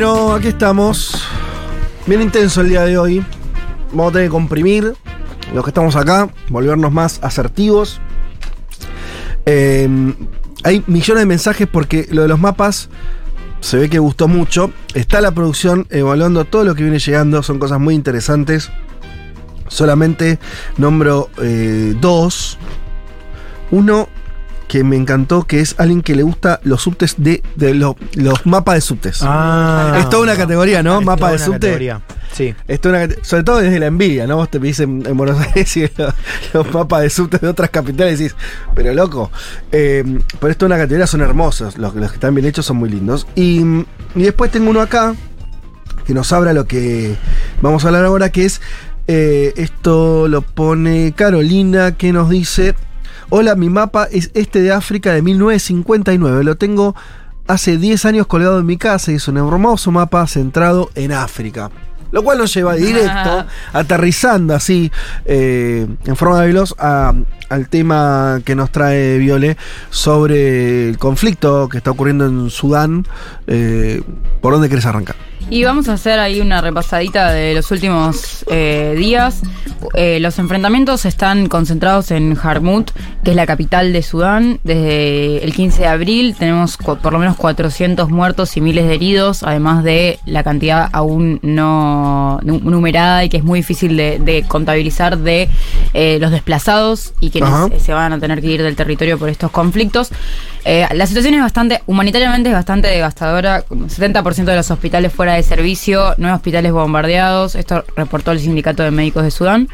Bueno, aquí estamos. Bien intenso el día de hoy. Vamos a tener que comprimir los que estamos acá, volvernos más asertivos. Eh, hay millones de mensajes porque lo de los mapas se ve que gustó mucho. Está la producción evaluando todo lo que viene llegando, son cosas muy interesantes. Solamente nombro eh, dos. Uno que me encantó, que es alguien que le gusta los subtes de, de lo- los mapas de subtes. Ah, es toda una categoría, ¿no? Mapa toda de una subte. categoría. Sí. Es toda una sobre todo desde la envidia, ¿no? Vos te pedís en, en Buenos Aires y los, los mapas de subtes de otras capitales y decís, pero loco. Eh, pero esto es una categoría, son hermosos. Los, los que están bien hechos son muy lindos. Y, y después tengo uno acá que nos habla lo que vamos a hablar ahora, que es eh, esto lo pone Carolina, que nos dice, hola, mi mapa es este de África de 1959, lo tengo hace 10 años colgado en mi casa y es un hermoso mapa centrado en África. Lo cual nos lleva directo, aterrizando así, eh, en forma de veloz, a- al tema que nos trae Viole sobre el conflicto que está ocurriendo en Sudán. Eh, ¿Por dónde querés arrancar? Y vamos a hacer ahí una repasadita de los últimos eh, días. Eh, los enfrentamientos están concentrados en Jarmut, que es la capital de Sudán. Desde el 15 de abril tenemos por lo menos 400 muertos y miles de heridos, además de la cantidad aún no nu- numerada y que es muy difícil de, de contabilizar de eh, los desplazados y quienes Ajá. se van a tener que ir del territorio por estos conflictos. La situación es bastante, humanitariamente es bastante devastadora. como 70% de los hospitales fuera de servicio, nueve hospitales bombardeados. Esto reportó el Sindicato de Médicos de Sudán.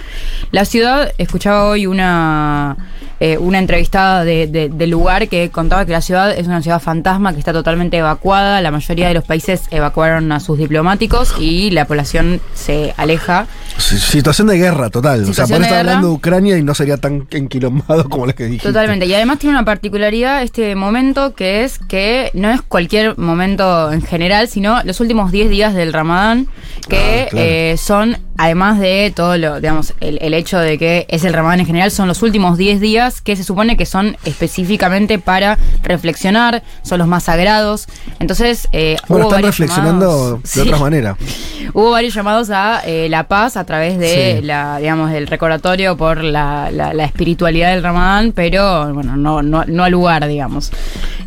La ciudad, escuchaba hoy una, eh, una entrevistada de- de- del lugar que contaba que la ciudad es una ciudad fantasma que está totalmente evacuada. La mayoría de los países evacuaron a sus diplomáticos y la población se aleja. Si- Situación de guerra total. o sea, Situación por estar hablando de Ucrania y no sería tan enquilombado como la que dijiste. Totalmente. Y además tiene una particularidad este momento que es que no es cualquier momento en general, sino los últimos 10 días del Ramadán, que Ah, claro. eh, son, además de todo lo, digamos, el, el hecho de que es el Ramadán en general, son los últimos 10 días que se supone que son específicamente para reflexionar, son los más sagrados. Entonces, eh, Bueno, hubo están reflexionando llamados- de Sí. otra manera. Hubo varios llamados a eh, la paz a través de Sí. la, digamos, el recordatorio por la, la- la espiritualidad del Ramadán, pero bueno, no, no, no al lugar, digamos.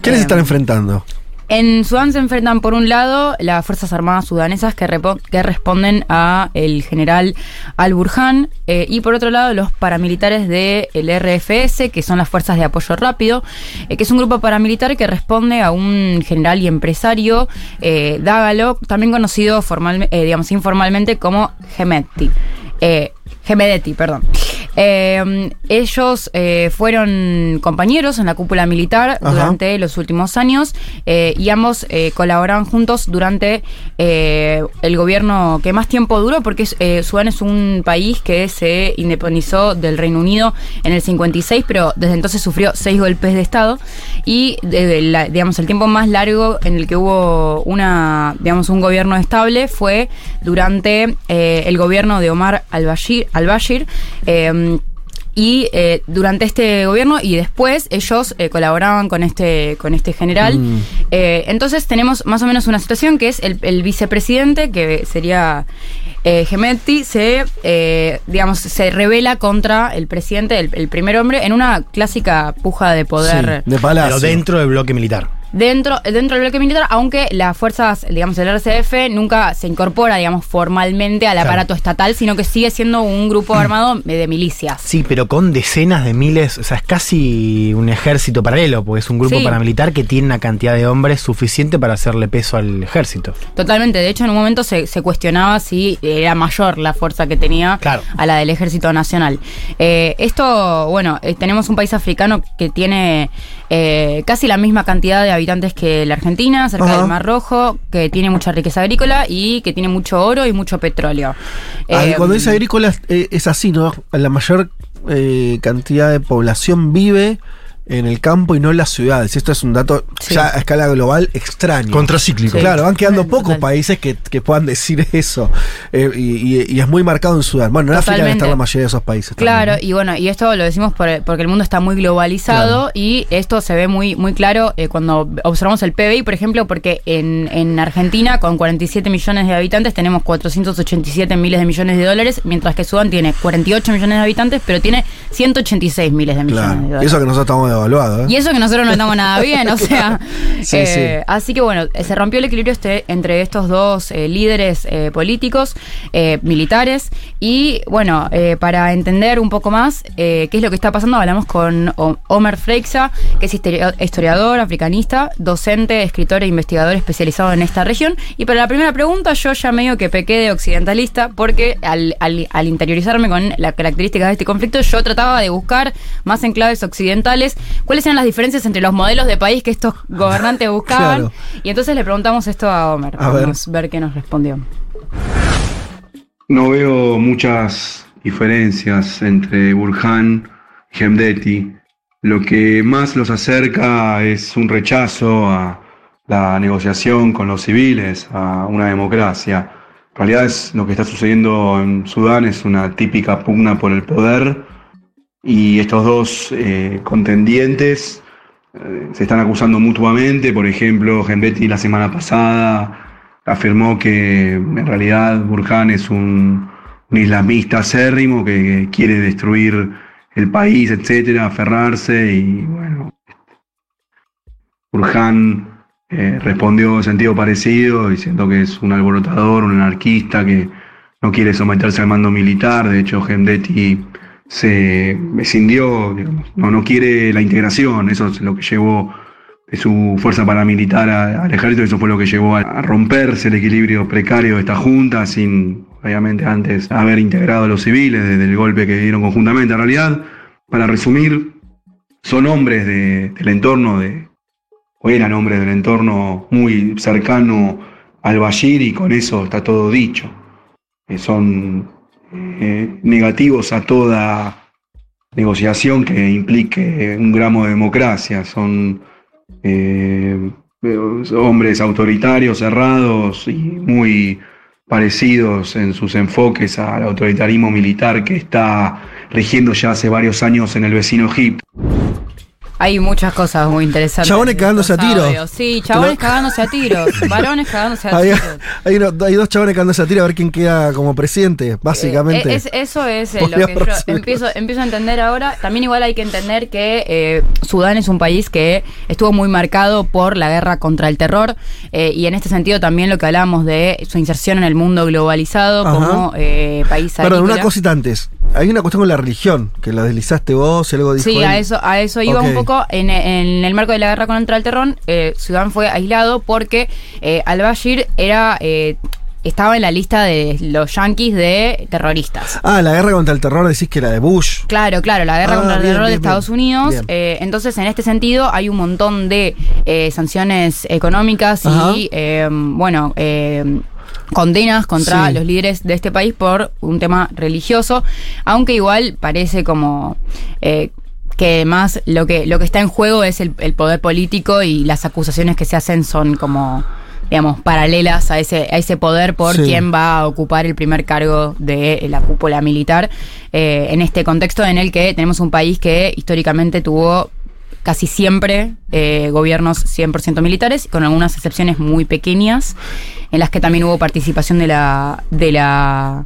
¿Quiénes Eh, están enfrentando? En Sudán se enfrentan por un lado las Fuerzas Armadas sudanesas que, que responden a el general Al-Burhan eh, y por otro lado los paramilitares del RFS, que son las Fuerzas de Apoyo Rápido, eh, que es un grupo paramilitar que responde a un general y empresario, eh, Dágalo, también conocido formal, eh, digamos, informalmente como Gemetti. Gemedetti, perdón. Eh, ellos eh, fueron compañeros en la cúpula militar Ajá. durante los últimos años eh, y ambos eh, colaboraron juntos durante el gobierno que más tiempo duró porque Sudán es un país que se independizó del Reino Unido en el 56 pero desde entonces sufrió seis golpes de estado y la- digamos el tiempo más largo en el que hubo una digamos un gobierno estable fue durante el gobierno de Omar al-Bashir al-Bashir eh, y eh, durante este gobierno y después ellos eh, colaboraban con este, con este general. Mm. Eh, entonces tenemos más o menos una situación que es el, el vicepresidente, que sería eh, Gemetti, se, eh, digamos, se revela contra el presidente, el, el primer hombre, en una clásica puja de poder. Sí, de palacio. Pero dentro del bloque militar. Dentro, dentro del bloque militar, aunque las fuerzas, digamos, el RCF nunca se incorpora, digamos, formalmente al Claro. aparato estatal, sino que sigue siendo un grupo armado de milicias. Sí, pero con decenas de miles, o sea, es casi un ejército paralelo, porque es un grupo Sí. paramilitar que tiene una cantidad de hombres suficiente para hacerle peso al ejército. Totalmente, de hecho en un momento se, se cuestionaba si era mayor la fuerza que tenía Claro. a la del ejército nacional. Eh, esto, bueno, eh, tenemos un país africano que tiene eh, casi la misma cantidad de habitantes que la Argentina, cerca Ajá. del Mar Rojo, que tiene mucha riqueza agrícola y que tiene mucho oro y mucho petróleo. Ah, Eh, Cuando dice agrícola eh, es así, ¿no? La mayor cantidad de población vive en el campo y no en las ciudades. Esto es un dato Sí. ya a escala global extraño. Contracíclico. Sí. Claro, van quedando Total. pocos países que, que puedan decir eso. Eh, y, y- y es muy marcado en Sudán. Bueno, en África debe estar la mayoría de esos países. Claro, también, y bueno, y esto lo decimos por- porque el mundo está muy globalizado Claro. y esto se ve muy, muy claro eh, cuando observamos el PBI, por ejemplo, porque en, en Argentina, con 47 millones de habitantes, tenemos 487 miles de millones de dólares, mientras que Sudán tiene 48 millones de habitantes, pero tiene 186 miles de millones de Claro. dólares. Y eso que nosotros estamos devaluados. ¿eh? Y eso que nosotros no estamos nada bien, o sea. Sí, eh, sí. Así que bueno, eh, se rompió el equilibrio este, entre estos dos eh, líderes políticos, militares. Y bueno, para entender un poco más qué es lo que está pasando, hablamos con Omer Freixa, que es historia- historiador, africanista, docente, escritor e investigador especializado en esta región. Y para la primera pregunta, yo ya medio que pequé de occidentalista, porque al, al- al interiorizarme con las características de este conflicto, yo trataba de buscar más en claves occidentales cuáles eran las diferencias entre los modelos de país que estos gobernantes buscaban. Claro. Y entonces le preguntamos esto a Homer. A ver. Vamos a ver qué nos respondió. No veo muchas diferencias entre Burhan y Hemdeti. Lo que más los acerca es un rechazo a la negociación con los civiles, a una democracia. En realidad es lo que está sucediendo en Sudán es una típica pugna por el poder y estos dos eh, contendientes eh, se están acusando mutuamente. Por ejemplo, Hemdeti la semana pasada afirmó que en realidad Burhan es un, islamista acérrimo que, quiere destruir el país, etcétera, aferrarse y bueno, Burhan eh, respondió en sentido parecido, diciendo que es un alborotador, un anarquista que no quiere someterse al mando militar. De hecho, Hemdeti se escindió, digamos, no, no quiere la integración, eso es lo que llevó su fuerza paramilitar a- al ejército, eso fue lo que llevó a, romperse el equilibrio precario de esta junta, sin obviamente antes haber integrado a los civiles desde el golpe que dieron conjuntamente. En realidad, para resumir, son hombres de- del entorno de, o eran hombres del entorno muy cercano al Bashir y con eso está todo dicho. Eh, son eh, negativos a toda negociación que implique un gramo de democracia. Son eh, hombres autoritarios, cerrados y muy parecidos en sus enfoques al autoritarismo militar que está rigiendo ya hace varios años en el vecino Egipto. Hay muchas cosas muy interesantes. Chabones cagándose a tiros. Sí, chabones cagándose a tiros. Varones cagándose a Hay, tiros. hay uno- hay dos que andan a tira a ver quién queda como presidente, básicamente. Eh, es- eso es eh, lo que yo empiezo, empiezo a entender ahora. También igual hay que entender que eh, Sudán es un país que estuvo muy marcado por la guerra contra el terror eh, y en este sentido también lo que hablábamos de su inserción en el mundo globalizado Ajá. como eh, país Perdón, una cosita antes. Hay una cuestión con la religión, que la deslizaste vos, y algo dijo Sí, él. a eso, a eso iba un poco. En, en el marco de la guerra contra el terror, eh, Sudán fue aislado porque eh, al-Bashir era, eh, estaba en la lista de los yanquis de terroristas. Ah, la guerra contra el terror decís que era de Bush. Claro, claro, la guerra Ah, contra el bien, terror de Estados bien. Unidos. Eh, entonces, en este sentido, hay un montón de eh, sanciones económicas Ajá. y, eh, bueno, condenas contra Sí. los líderes de este país por un tema religioso, aunque igual parece como... eh, que más lo que lo que está en juego es el, el poder político y las acusaciones que se hacen son como digamos paralelas a ese a ese poder por Sí. quién va a ocupar el primer cargo de la cúpula militar eh, en este contexto en el que tenemos un país que históricamente tuvo casi siempre eh, gobiernos 100% militares, con algunas excepciones muy pequeñas, en las que también hubo participación de la, de la,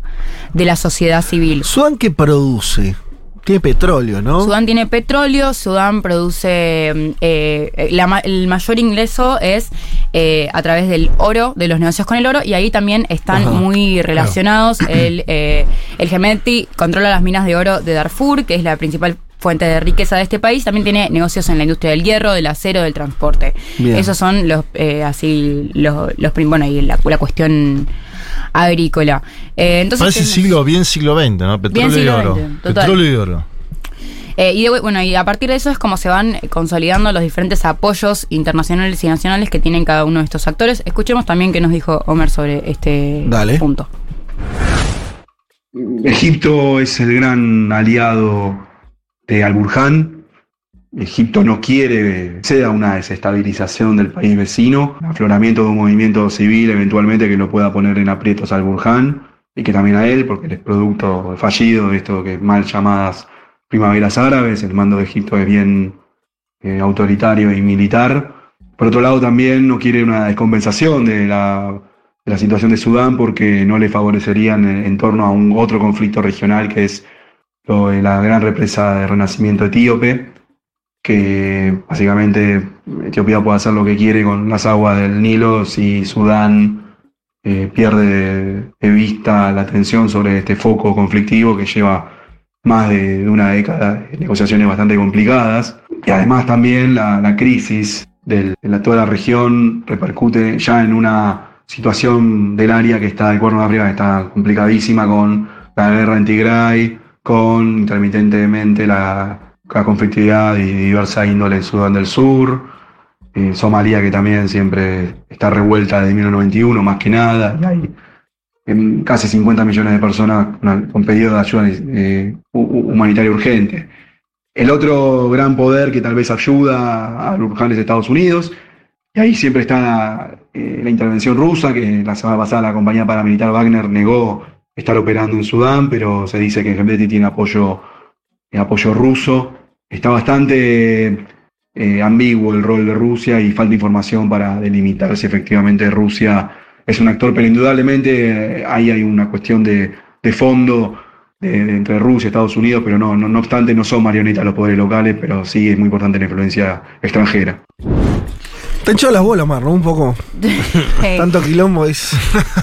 de la sociedad civil. ¿Sudán qué produce? Tiene petróleo, ¿no? Sudán tiene petróleo, Sudán produce mm, eh, la el mayor ingreso es eh, a través del oro, de los negocios con el oro, y ahí también están Ajá, muy relacionados. El, eh, el Gemeti controla las minas de oro de Darfur, que es la principal fuente de riqueza de este país. También tiene negocios en la industria del hierro, del acero, del transporte. Bien. Esos son los eh, así los, los bueno y la, la cuestión agrícola. Eh, entonces Parece siglo, bien siglo XX, ¿no? Petróleo y oro. XX. Petróleo y oro. Eh, y de- bueno, y a partir de eso es como se van consolidando los diferentes apoyos internacionales y nacionales que tienen cada uno de estos actores. Escuchemos también qué nos dijo Homer sobre este Dale. punto. Egipto es el gran aliado de Al-Burhan Egipto no quiere sea una desestabilización del país vecino, afloramiento de un movimiento civil eventualmente que lo pueda poner en aprietos al Burhan y que también a él, porque es producto fallido de esto que mal llamadas primaveras árabes, el mando de Egipto es bien eh, autoritario y militar. Por otro lado, también no quiere una descompensación de la, de la situación de Sudán porque no le favorecerían en, en torno a un otro conflicto regional que es lo de la gran represa de renacimiento etíope, que básicamente Etiopía puede hacer lo que quiere con las aguas del Nilo si Sudán eh, pierde de, vista la atención sobre este foco conflictivo que lleva más de, una década de negociaciones bastante complicadas. Y además también la, crisis del- de la, toda la región repercute ya en una situación del área que está, el cuerno de arriba, que está complicadísima con la guerra en Tigray, con intermitentemente la, la conflictividad y diversa índole en Sudán del Sur, eh, Somalia que también siempre está revuelta desde 1991 más que nada, y hay em, casi 50 millones de personas con, pedido de ayuda eh, hu- hu- humanitaria urgente. El otro gran poder que tal vez ayuda a Burhan es Estados Unidos, y ahí siempre está eh, la intervención rusa, que la semana pasada la compañía paramilitar Wagner negó estar operando en Sudán, pero se dice que Hemedti tiene apoyo, apoyo ruso. Está bastante eh, ambiguo el rol de Rusia y falta información para delimitar si efectivamente Rusia es un actor, pero indudablemente eh, ahí hay una cuestión de, de fondo entre Rusia y Estados Unidos, pero no, no, no obstante no son marionetas los poderes locales, pero sí es muy importante la influencia extranjera. Te echó las bolas, Mar, ¿no? Un poco. Tanto quilombo es.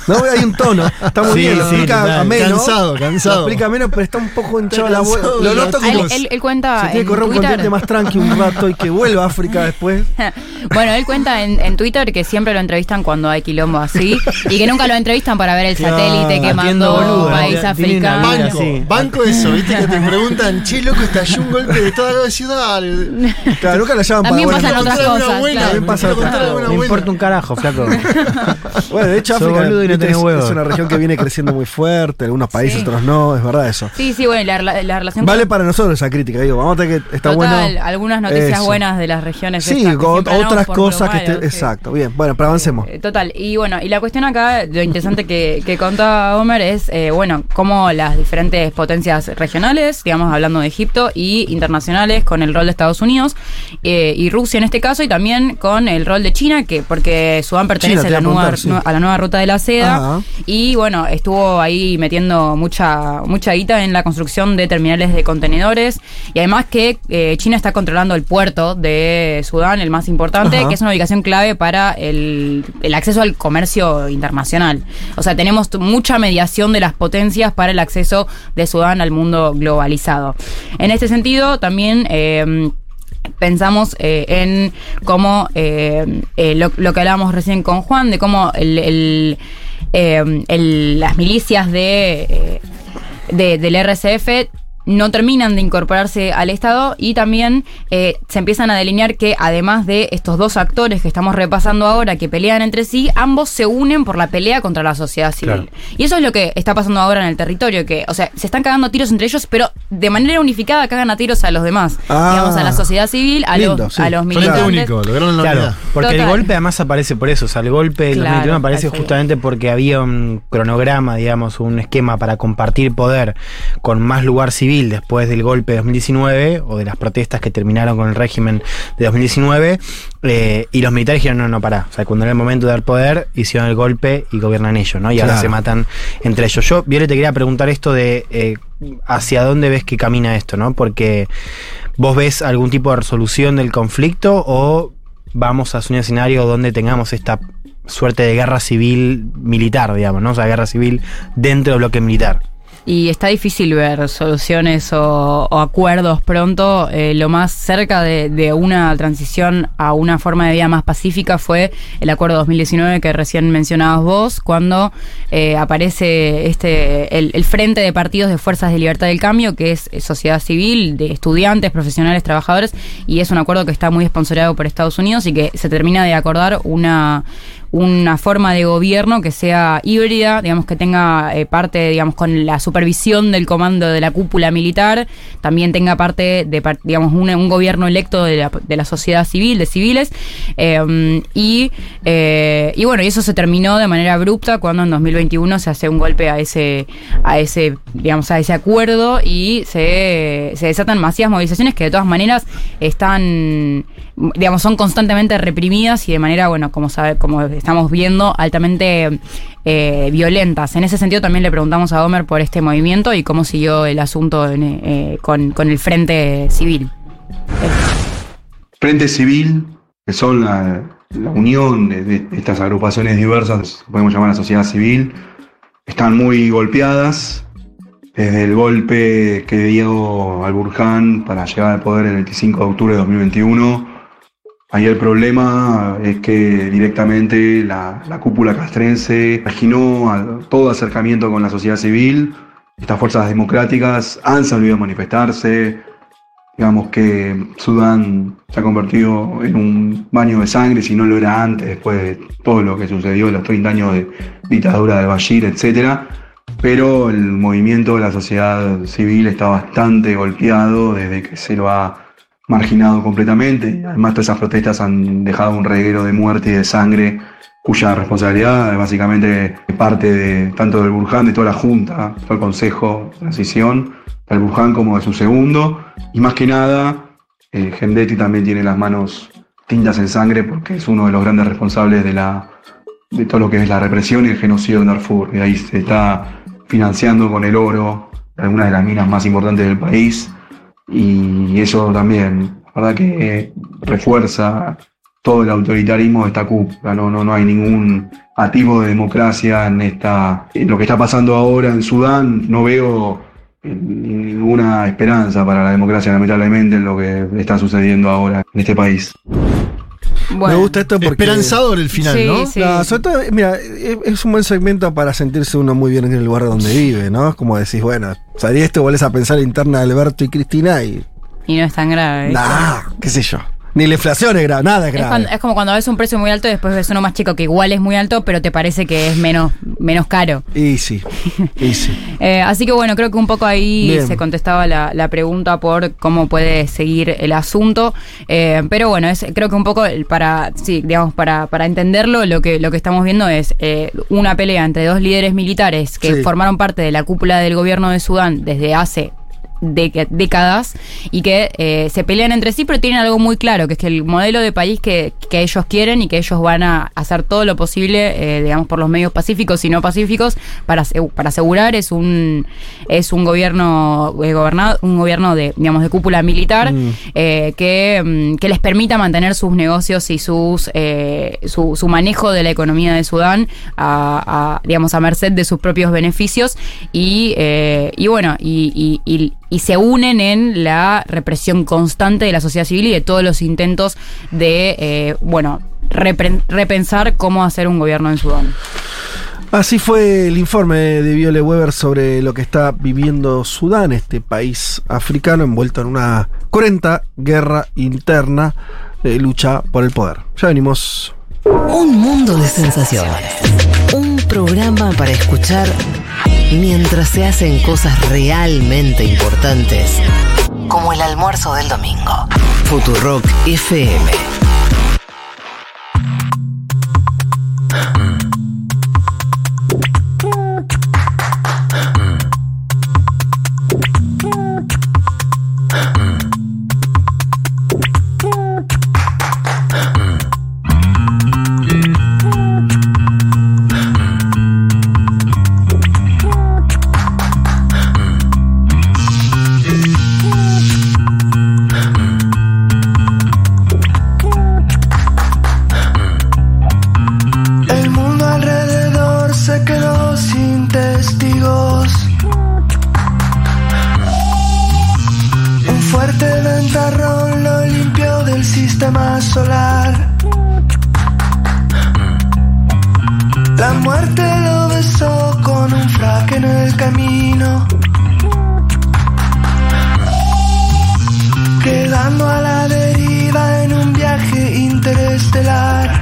No, hay un tono. Está muy Sí, bien, lo sí, explica total. ameno. Cansado, cansado. Lo explica menos, pero está un poco hinchado la bola. cansado, Lo noto Ah, como. él, él- él cuenta se tiene en que correr un Twitter. continente más tranqui un rato y que vuelva a África después. Bueno, él cuenta en, en Twitter que siempre lo entrevistan cuando hay quilombo así y que nunca lo entrevistan para ver el satélite que mandó boludo, un país africano. Banco, Sí. banco eso, viste que te preguntan, che, loco, estalló un golpe de Estado de ciudad. Claro, nunca la llaman para También pasan otras Una cosas. También pasa Me importa un carajo, flaco. Bueno, de hecho, África boludo y no viste, tenés es, huevo. es una región que viene creciendo muy fuerte. Algunos países, Sí. otros no. Es verdad eso. Sí, sí, bueno, y la, la- la relación Vale para nosotros esa crítica, digo. Vamos a tener que. Está Total, bueno. algunas noticias Eso. buenas de las regiones. Sí, estas que con otras cosas que. esté-. Exacto, bien. Bueno, pero avancemos. Eh, Total, y bueno, y la cuestión acá, lo interesante que, que contaba Homer es, eh, bueno, cómo las diferentes potencias regionales, digamos, hablando de Egipto, y internacionales, con el rol de Estados Unidos, eh, y Rusia en este caso, y también con el rol de China, que porque Sudán pertenece China, a, la nueva, sí. a la nueva ruta de la seda, Ajá. y bueno, estuvo ahí metiendo mucha, mucha guita en la construcción de terminales de contenedores, y además que eh, China está controlando el puerto de Sudán, el más importante, Ajá. que es una ubicación clave para el, el acceso al comercio internacional. O sea, tenemos mucha mediación de las potencias para el acceso de Sudán al mundo globalizado. En este sentido, también... eh, Pensamos eh, en cómo eh, eh, lo, lo que hablábamos recién con Juan, de cómo el, el, eh, el- las milicias de, eh, de- del RCF no terminan de incorporarse al Estado y también eh, se empiezan a delinear que además de estos dos actores que estamos repasando ahora que pelean entre sí, ambos se unen por la pelea contra la sociedad civil. Claro. Y eso es lo que está pasando ahora en el territorio, que, o sea, se están cagando tiros entre ellos, pero de manera unificada cagan a tiros a los demás. Ah. Digamos, a la sociedad civil, a Lindo, los, sí. a los militantes. único, lograron la Claro, porque el golpe además aparece por eso. O sea, el golpe del Claro, 2021 aparece justamente porque había un cronograma, digamos, un esquema para compartir poder con más lugar civil después del golpe de 2019 o de las protestas que terminaron con el régimen de 2019. eh, y los militares dijeron: no, no, pará. O sea, cuando era el momento de dar poder, hicieron el golpe y gobiernan ellos, ¿no? Y ahora se matan entre ellos. Yo, Viole, te quería preguntar esto de eh, hacia dónde ves que camina esto, ¿no? Porque vos ves algún tipo de resolución del conflicto o vamos a un escenario donde tengamos esta suerte de guerra civil militar, digamos, ¿no? O sea, guerra civil dentro del bloque militar. Y está difícil ver soluciones o, acuerdos pronto. Eh, lo más cerca de, una transición a una forma de vida más pacífica fue el acuerdo 2019 que recién mencionabas vos, cuando eh, aparece este el, el Frente de Partidos de Fuerzas de Libertad del Cambio, que es eh, sociedad civil, de estudiantes, profesionales, trabajadores, y es un acuerdo que está muy esponsoreado por Estados Unidos y que se termina de acordar una una forma de gobierno que sea híbrida, digamos que tenga eh, parte, digamos, con la supervisión del comando de la cúpula militar, también tenga parte de, digamos, un, gobierno electo de la, de la sociedad civil, de civiles, eh, y, eh, y bueno, y eso se terminó de manera abrupta cuando en 2021 se hace un golpe a ese, a ese, digamos, a ese acuerdo y se, se desatan masivas movilizaciones que de todas maneras están, digamos, son constantemente reprimidas y de manera, bueno, como sabe, como estamos viendo, altamente eh, violentas. En ese sentido también le preguntamos a Homer por este movimiento y cómo siguió el asunto eh, con, con el Frente Civil. Frente Civil, que son la, la unión de, estas agrupaciones diversas, podemos llamar a sociedad civil, están muy golpeadas. Desde el golpe que dio al Burján para llegar al poder el 25 de octubre de 2021, ahí el problema es que directamente la, la cúpula castrense marginó a todo acercamiento con la sociedad civil. Estas fuerzas democráticas han salido a manifestarse, Digamos que Sudán se ha convertido en un baño de sangre, si no lo era antes, después de todo lo que sucedió, los 30 años de dictadura de Bashir, etc. Pero el movimiento de la sociedad civil está bastante golpeado desde que se lo ha marginado completamente. Además, todas esas protestas han dejado un reguero de muerte y de sangre, cuya responsabilidad es básicamente parte de tanto del Burján, de toda la Junta, todo el Consejo de Transición, del Burján como de su segundo. Y más que nada, eh, Gendetti también tiene las manos tintas en sangre porque es uno de los grandes responsables de, la, de todo lo que es la represión y el genocidio en Darfur. Y ahí se está financiando con el oro algunas de las minas más importantes del país. Y eso también, la verdad que refuerza todo el autoritarismo de esta cúpula. No, no, no hay ningún atisbo de democracia en esta. En lo que está pasando ahora en Sudán, no veo eh, ninguna esperanza para la democracia, lamentablemente, en lo que está sucediendo ahora en este país. Bueno, Me gusta esto porque. Esperanzador el final, Sí, ¿no? sí. No, sobre todo, mira, es, es un buen segmento para sentirse uno muy bien en el lugar donde vive, ¿no? Es como decís, bueno, salí esto, volvés a pensar interna de Alberto y Cristina y. Y no es tan grave. Nah, qué sé yo. Ni la inflación es grave, nada es Es, grave. cuando- es como cuando ves un precio muy alto y después ves uno más chico que igual es muy alto, pero te parece que es menos, menos caro. Y sí, y sí. Eh, así que bueno, creo que un poco ahí Bien. se contestaba la, la pregunta por cómo puede seguir el asunto. Eh, pero bueno, es, creo que un poco para, sí, digamos, para, para entenderlo, lo que, lo que estamos viendo es eh, una pelea entre dos líderes militares que Sí. formaron parte de la cúpula del gobierno de Sudán desde hace de- décadas y que eh, se pelean entre sí, pero tienen algo muy claro, que es que el modelo de país que, que ellos quieren y que ellos van a hacer todo lo posible, eh, digamos, por los medios pacíficos y no pacíficos, para, para asegurar es un es un gobierno eh, gobernado, un gobierno de, digamos, de cúpula militar Mm. que, mm, que les permita mantener sus negocios y sus su, su manejo de la economía de Sudán a, a, digamos a merced de sus propios beneficios y, y bueno y, y- y- y se unen en la represión constante de la sociedad civil y de todos los intentos de eh, bueno repensar cómo hacer un gobierno en Sudán. Así fue el informe de Viole Weber sobre lo que está viviendo Sudán, este país africano envuelto en una cruenta guerra interna de lucha por el poder. Ya venimos. Un mundo de sensaciones. Un programa para escuchar mientras se hacen cosas realmente importantes, como el almuerzo del domingo. Futurock FM. Sin testigos. Un fuerte ventarrón lo limpió del sistema solar. La muerte lo besó con un frac en el camino. Quedando a la deriva en un viaje interestelar.